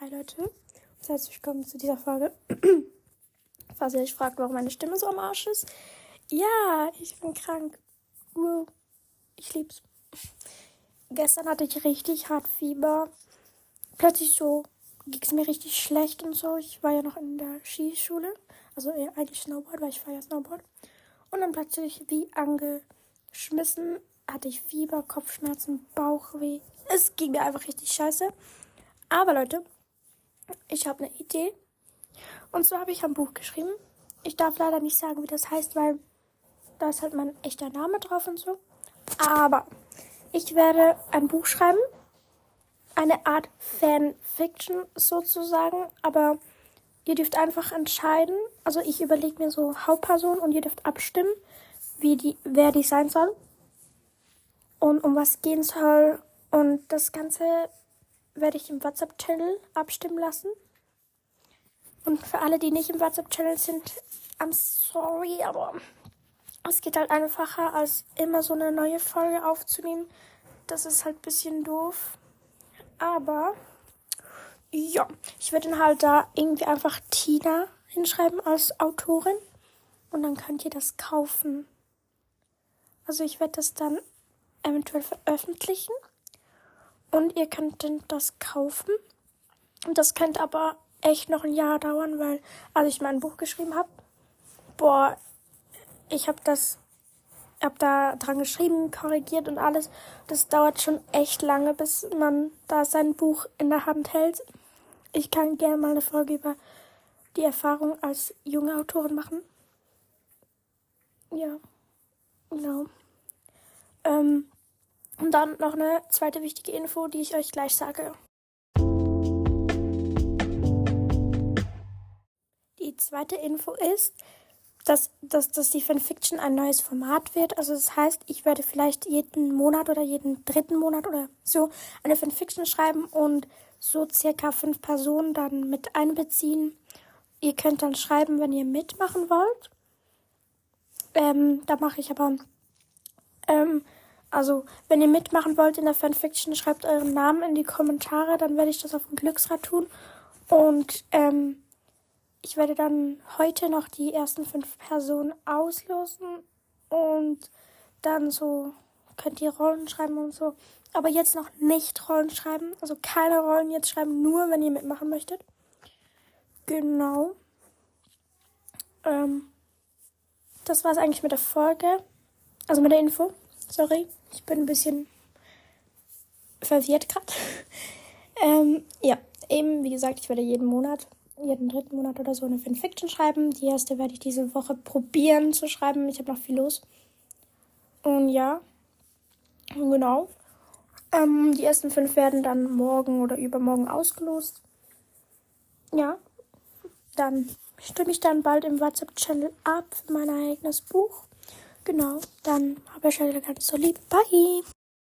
Hi Leute und herzlich willkommen zu dieser Folge. Falls ihr euch fragt, warum meine Stimme so am Arsch ist. Ja, ich bin krank. Ich lieb's. Gestern hatte ich richtig hart Fieber. Plötzlich so ging's mir richtig schlecht und so. Ich war ja noch in der Skischule. Also eher eigentlich Snowboard, weil ich fahre ja Snowboard. Und dann plötzlich wie angeschmissen hatte ich Fieber, Kopfschmerzen, Bauchweh. Es ging mir einfach richtig scheiße. Aber Leute, ich habe eine Idee. Und so habe ich ein Buch geschrieben. Ich darf leider nicht sagen, wie das heißt, weil da ist halt mein echter Name drauf und so. Aber ich werde ein Buch schreiben. Eine Art Fanfiction sozusagen. Aber ihr dürft einfach entscheiden. Also ich überlege mir so Hauptperson und ihr dürft abstimmen, wie die, wer die sein soll. Und um was gehen soll. Und das Ganze werde ich im WhatsApp-Channel abstimmen lassen. Und für alle, die nicht im WhatsApp-Channel sind, I'm sorry, aber es geht halt einfacher, als immer so eine neue Folge aufzunehmen. Das ist halt ein bisschen doof. Aber ja, ich werde dann halt da irgendwie einfach Tina hinschreiben als Autorin. Und dann könnt ihr das kaufen. Also ich werde das dann eventuell veröffentlichen und ihr könnt dann das kaufen. Und das könnte aber echt noch ein Jahr dauern, weil als ich mein Buch geschrieben habe, boah, ich habe das, habe da dran geschrieben, korrigiert und alles. Das dauert schon echt lange, bis man da sein Buch in der Hand hält. Ich kann gerne mal eine Folge über die Erfahrung als junge Autorin machen. Ja, genau. Ähm, dann noch eine zweite wichtige Info, die ich euch gleich sage. Die zweite Info ist, dass, dass, dass die Fanfiction ein neues Format wird. Also das heißt, ich werde vielleicht jeden Monat oder jeden dritten Monat oder so eine Fanfiction schreiben und so circa fünf Personen dann mit einbeziehen. Ihr könnt dann schreiben, wenn ihr mitmachen wollt. Ähm, da mache ich aber also, wenn ihr mitmachen wollt in der Fanfiction, schreibt euren Namen in die Kommentare, dann werde ich das auf dem Glücksrad tun. Und ähm, ich werde dann heute noch die ersten fünf Personen auslosen und dann so könnt ihr Rollen schreiben und so. Aber jetzt noch nicht Rollen schreiben. Also keine Rollen jetzt schreiben, nur wenn ihr mitmachen möchtet. Genau. Ähm, das war es eigentlich mit der Folge. Also mit der Info. Sorry, ich bin ein bisschen verwirrt gerade. ähm, ja, eben, wie gesagt, ich werde jeden Monat, jeden dritten Monat oder so eine Fanfiction schreiben. Die erste werde ich diese Woche probieren zu schreiben. Ich habe noch viel los. Und ja, genau. Ähm, die ersten fünf werden dann morgen oder übermorgen ausgelost. Ja, dann stimme ich dann bald im WhatsApp-Channel ab für mein eigenes Buch. Genau, dann habe ich euch ganz so lieb. Bye!